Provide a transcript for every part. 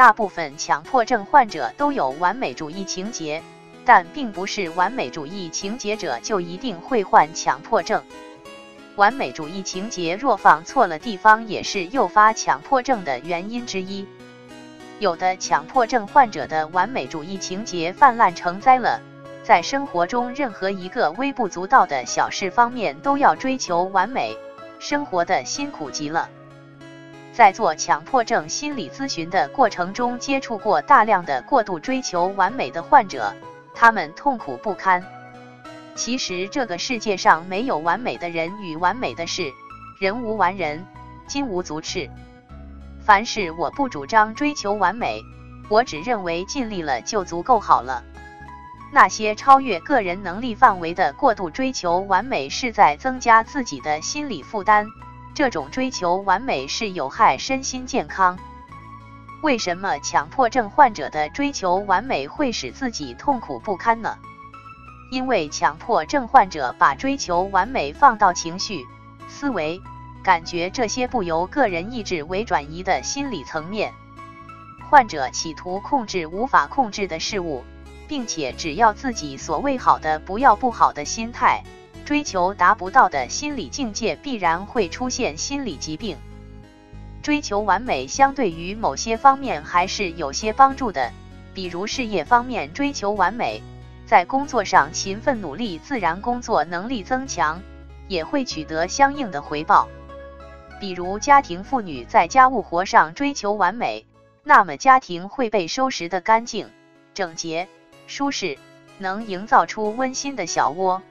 大部分强迫症患者都有完美主义情节，但并不是完美主义情节者就一定会患强迫症。完美主义情节若放错了地方，也是诱发强迫症的原因之一。有的强迫症患者的完美主义情节泛滥成灾了，在生活中任何一个微不足道的小事方面都要追求完美，生活的辛苦极了。在做强迫症心理咨询的过程中，接触过大量的过度追求完美的患者，他们痛苦不堪。其实这个世界上没有完美的人与完美的事，人无完人，金无足赤。凡事我不主张追求完美，我只认为尽力了就足够好了。那些超越个人能力范围的过度追求完美，是在增加自己的心理负担。这种追求完美是有害身心健康。为什么强迫症患者的追求完美会使自己痛苦不堪呢？因为强迫症患者把追求完美放到情绪、思维、感觉这些不由个人意志为转移的心理层面。患者企图控制无法控制的事物，并且只要自己所谓好的，不要不好的心态。追求达不到的心理境界，必然会出现心理疾病。追求完美，相对于某些方面还是有些帮助的，比如事业方面追求完美，在工作上勤奋努力，自然工作能力增强，也会取得相应的回报。比如家庭妇女在家务活上追求完美，那么家庭会被收拾得干净、整洁、舒适，能营造出温馨的小窝。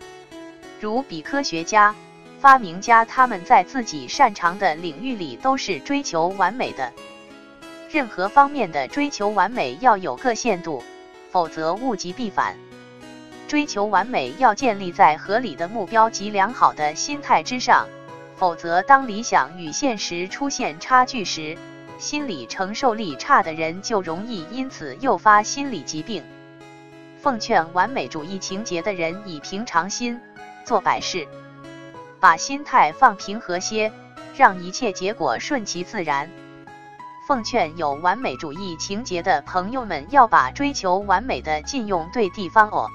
如比科学家、发明家，他们在自己擅长的领域里都是追求完美的。任何方面的追求完美要有个限度，否则物极必反。追求完美要建立在合理的目标及良好的心态之上，否则当理想与现实出现差距时，心理承受力差的人就容易因此诱发心理疾病。奉劝完美主义情节的人以平常心。做百事，把心态放平和些，让一切结果顺其自然。奉劝有完美主义情节的朋友们，要把追求完美的禁用对地方哦。